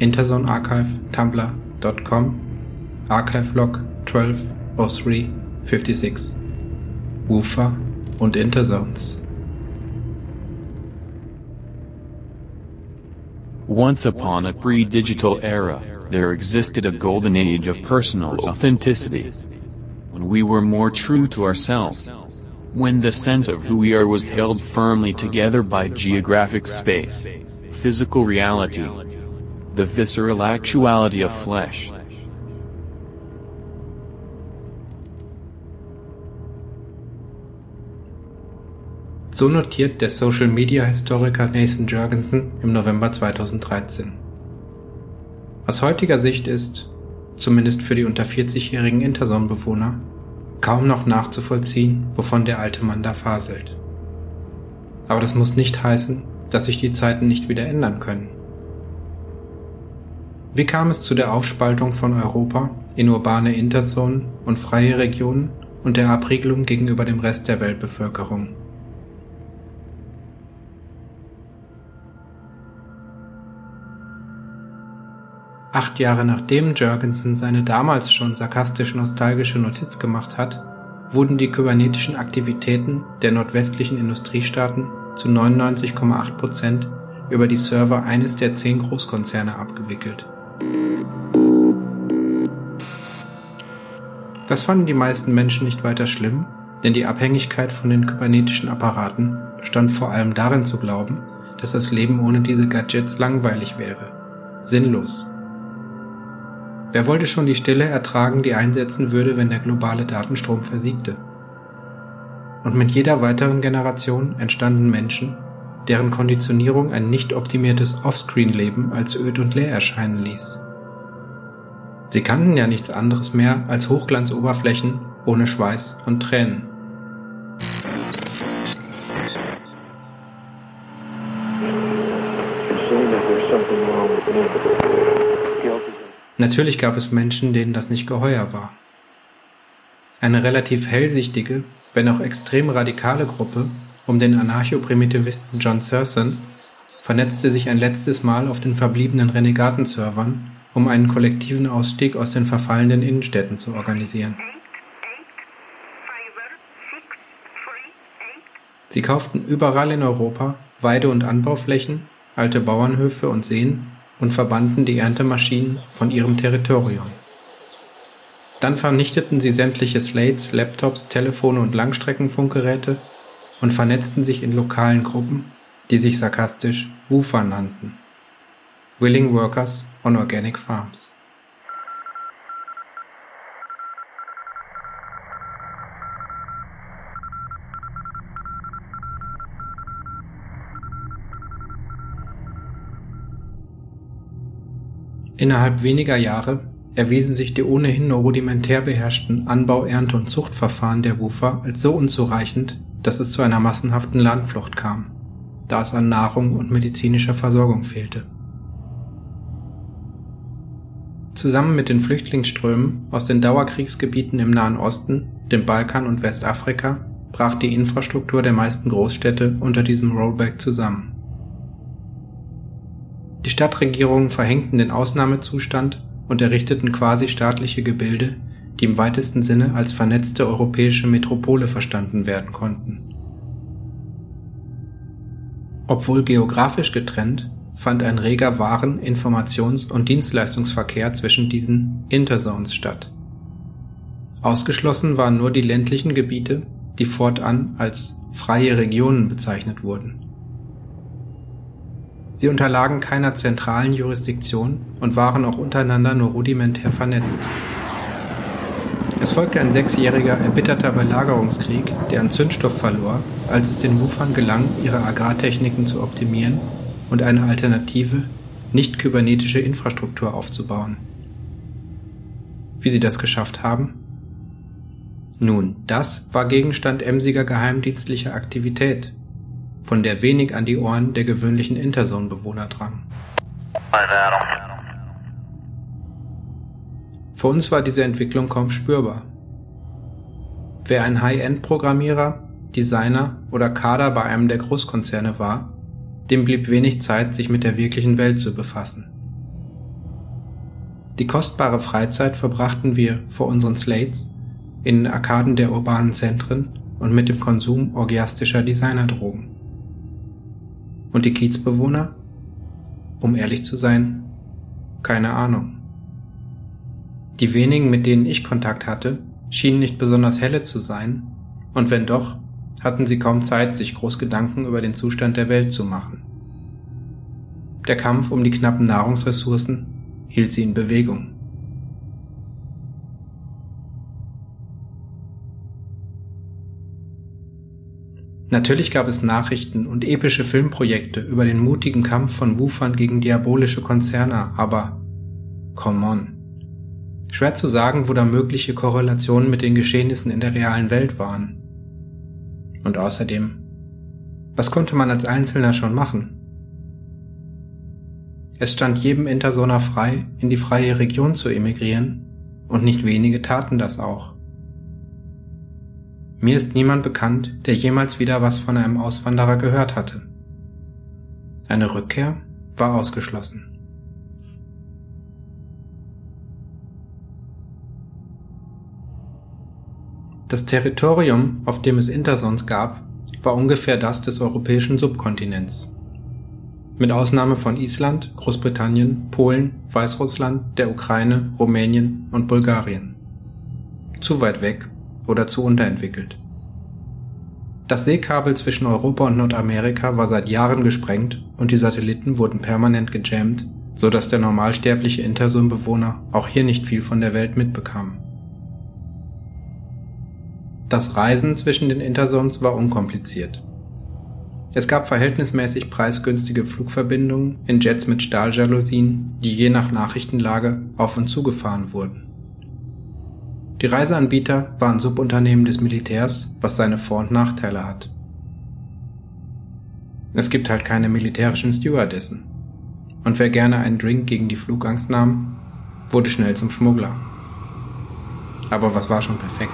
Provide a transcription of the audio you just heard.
Interzone Archive, tumblr.com, archivelog 120356, Woofer und Interzones. Once upon a pre-digital era, there existed a golden age of personal authenticity. When we were more true to ourselves. When the sense of who we are was held firmly together by geographic space, physical reality, the visceral actuality of flesh. So notiert der Social-Media-Historiker Nathan Jurgensen im November 2013. Aus heutiger Sicht ist, zumindest für die unter 40-jährigen Interson-Bewohner, kaum noch nachzuvollziehen, wovon der alte Mann da faselt. Aber das muss nicht heißen, dass sich die Zeiten nicht wieder ändern können. Wie kam es zu der Aufspaltung von Europa in urbane Interzonen und freie Regionen und der Abriegelung gegenüber dem Rest der Weltbevölkerung? Acht Jahre nachdem Jurgensen seine damals schon sarkastisch-nostalgische Notiz gemacht hat, wurden die kybernetischen Aktivitäten der nordwestlichen Industriestaaten zu 99,8 Prozent über die Server eines der zehn Großkonzerne abgewickelt. Das fanden die meisten Menschen nicht weiter schlimm, denn die Abhängigkeit von den kybernetischen Apparaten bestand vor allem darin zu glauben, dass das Leben ohne diese Gadgets langweilig wäre, sinnlos Wer wollte schon die Stille ertragen, die einsetzen würde, wenn der globale Datenstrom versiegte? Und mit jeder weiteren Generation entstanden Menschen, deren Konditionierung ein nicht optimiertes Offscreen-Leben als öd und leer erscheinen ließ. Sie kannten ja nichts anderes mehr als Hochglanzoberflächen ohne Schweiß und Tränen. Natürlich gab es Menschen, denen das nicht geheuer war. Eine relativ hellsichtige, wenn auch extrem radikale Gruppe um den Anarcho-Primitivisten John Serson vernetzte sich ein letztes Mal auf den verbliebenen Renegaten-Servern, um einen kollektiven Ausstieg aus den verfallenden Innenstädten zu organisieren. Sie kauften überall in Europa Weide- und Anbauflächen, alte Bauernhöfe und Seen und verbannten die Erntemaschinen von ihrem Territorium. Dann vernichteten sie sämtliche Slates, Laptops, Telefone und Langstreckenfunkgeräte und vernetzten sich in lokalen Gruppen, die sich sarkastisch WUFA nannten. Willing Workers on Organic Farms. Innerhalb weniger Jahre erwiesen sich die ohnehin nur rudimentär beherrschten Anbau-, Ernte- und Zuchtverfahren der Wufer als so unzureichend, dass es zu einer massenhaften Landflucht kam, da es an Nahrung und medizinischer Versorgung fehlte. Zusammen mit den Flüchtlingsströmen aus den Dauerkriegsgebieten im Nahen Osten, dem Balkan und Westafrika brach die Infrastruktur der meisten Großstädte unter diesem Rollback zusammen. Die Stadtregierungen verhängten den Ausnahmezustand und errichteten quasi staatliche Gebilde, die im weitesten Sinne als vernetzte europäische Metropole verstanden werden konnten. Obwohl geografisch getrennt, fand ein reger Waren-, Informations- und Dienstleistungsverkehr zwischen diesen Interzones statt. Ausgeschlossen waren nur die ländlichen Gebiete, die fortan als freie Regionen bezeichnet wurden Sie unterlagen keiner zentralen Jurisdiktion und waren auch untereinander nur rudimentär vernetzt. Es folgte ein sechsjähriger erbitterter Belagerungskrieg, der an Zündstoff verlor, als es den Wufern gelang, ihre Agrartechniken zu optimieren und eine alternative, nicht kybernetische Infrastruktur aufzubauen. Wie sie das geschafft haben? Nun, das war Gegenstand emsiger geheimdienstlicher Aktivität von der wenig an die Ohren der gewöhnlichen Interzone-Bewohner drang. Für uns war diese Entwicklung kaum spürbar. Wer ein High-End-Programmierer, Designer oder Kader bei einem der Großkonzerne war, dem blieb wenig Zeit, sich mit der wirklichen Welt zu befassen. Die kostbare Freizeit verbrachten wir vor unseren Slates in Arkaden der urbanen Zentren und mit dem Konsum orgiastischer Designerdrogen. Und die Kiezbewohner? Um ehrlich zu sein, keine Ahnung. Die wenigen, mit denen ich Kontakt hatte, schienen nicht besonders helle zu sein, und wenn doch, hatten sie kaum Zeit, sich groß Gedanken über den Zustand der Welt zu machen. Der Kampf um die knappen Nahrungsressourcen hielt sie in Bewegung. Natürlich gab es Nachrichten und epische Filmprojekte über den mutigen Kampf von Wufern gegen diabolische Konzerne, aber come on. Schwer zu sagen, wo da mögliche Korrelationen mit den Geschehnissen in der realen Welt waren. Und außerdem, was konnte man als Einzelner schon machen? Es stand jedem Intersoner frei, in die freie Region zu emigrieren, und nicht wenige taten das auch. Mir ist niemand bekannt, der jemals wieder was von einem Auswanderer gehört hatte. Eine Rückkehr war ausgeschlossen. Das Territorium, auf dem es Intersons gab, war ungefähr das des europäischen Subkontinents. Mit Ausnahme von Island, Großbritannien, Polen, Weißrussland, der Ukraine, Rumänien und Bulgarien. Zu weit weg, oder zu unterentwickelt. Das Seekabel zwischen Europa und Nordamerika war seit Jahren gesprengt und die Satelliten wurden permanent gejammt, so dass der normalsterbliche Intersum-Bewohner auch hier nicht viel von der Welt mitbekam. Das Reisen zwischen den Intersons war unkompliziert. Es gab verhältnismäßig preisgünstige Flugverbindungen in Jets mit Stahljalousien, die je nach Nachrichtenlage auf und zugefahren wurden. Die Reiseanbieter waren Subunternehmen des Militärs, was seine Vor- und Nachteile hat. Es gibt halt keine militärischen Stewardessen. Und wer gerne einen Drink gegen die Flugangst nahm, wurde schnell zum Schmuggler. Aber was war schon perfekt?